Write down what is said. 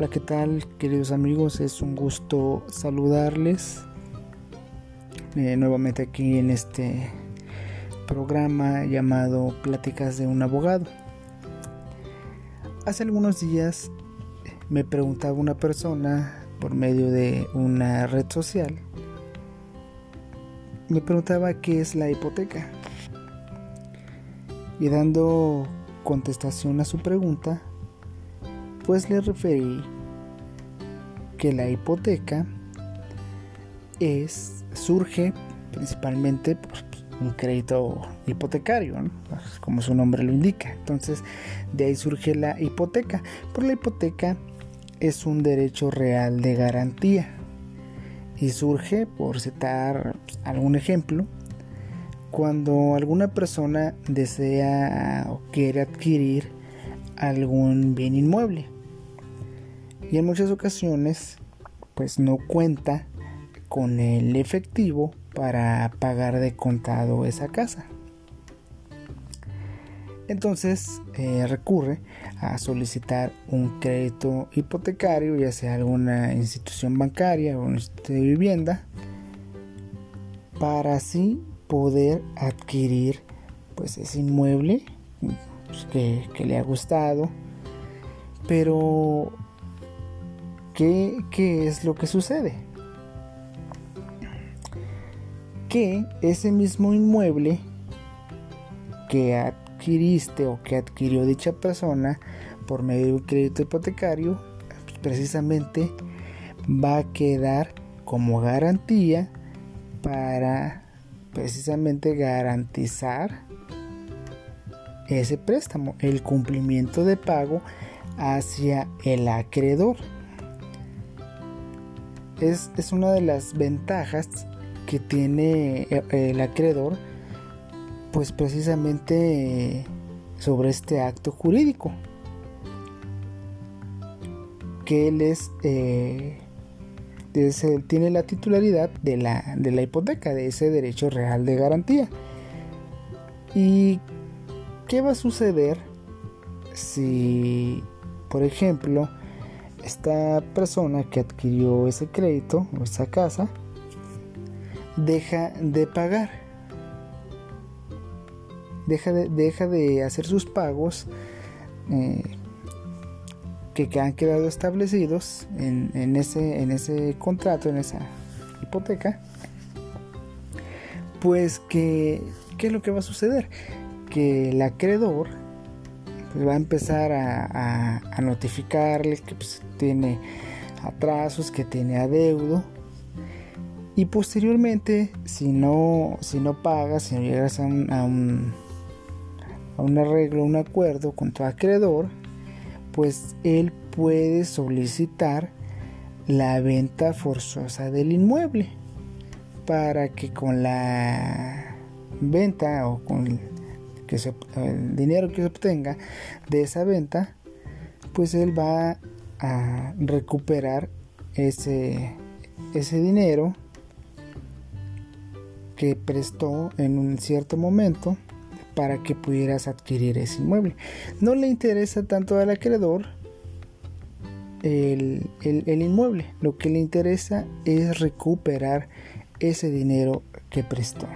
Hola, ¿qué tal queridos amigos? Es un gusto saludarles eh, nuevamente aquí en este programa llamado Pláticas de un abogado. Hace algunos días me preguntaba una persona por medio de una red social, me preguntaba qué es la hipoteca. Y dando contestación a su pregunta, pues le referí que la hipoteca es surge principalmente por un crédito hipotecario, pues, como su nombre lo indica. Entonces, de ahí surge la hipoteca. Por la hipoteca es un derecho real de garantía y surge, por citar algún ejemplo, cuando alguna persona desea o quiere adquirir algún bien inmueble y en muchas ocasiones pues no cuenta con el efectivo para pagar de contado esa casa. Entonces eh, recurre a solicitar un crédito hipotecario, ya sea alguna institución bancaria o un de vivienda, para así poder adquirir pues ese inmueble pues, que le ha gustado. Pero ¿Qué, es lo que sucede? Que ese mismo inmueble que adquiriste o que adquirió dicha persona por medio de un crédito hipotecario, precisamente va a quedar como garantía para precisamente garantizar ese préstamo, el cumplimiento de pago hacia el acreedor es, una de las ventajas que tiene eh, el acreedor, pues precisamente sobre este acto jurídico, que él es, eh, tiene la titularidad de la, de la hipoteca, de ese derecho real de garantía. ¿Y qué va a suceder si, por ejemplo, esta persona que adquirió ese crédito o esa casa deja de pagar. Deja de, deja de hacer sus pagos eh, que, han quedado establecidos en, ese, en ese contrato, en esa hipoteca. Pues que, ¿qué es lo que va a suceder? Que el acreedor pues va a empezar a, notificarle que pues, tiene atrasos, que tiene adeudo. Y posteriormente, si no, si no pagas, si no llegas a un, a un, a un arreglo, un acuerdo con tu acreedor, pues él puede solicitar la venta forzosa del inmueble para que con la venta o con que el dinero que se obtenga de esa venta, pues él va a recuperar ese, ese dinero que prestó en un cierto momento para que pudieras adquirir ese inmueble. No le interesa tanto al acreedor el, el, inmueble, lo que le interesa es recuperar ese dinero que prestó.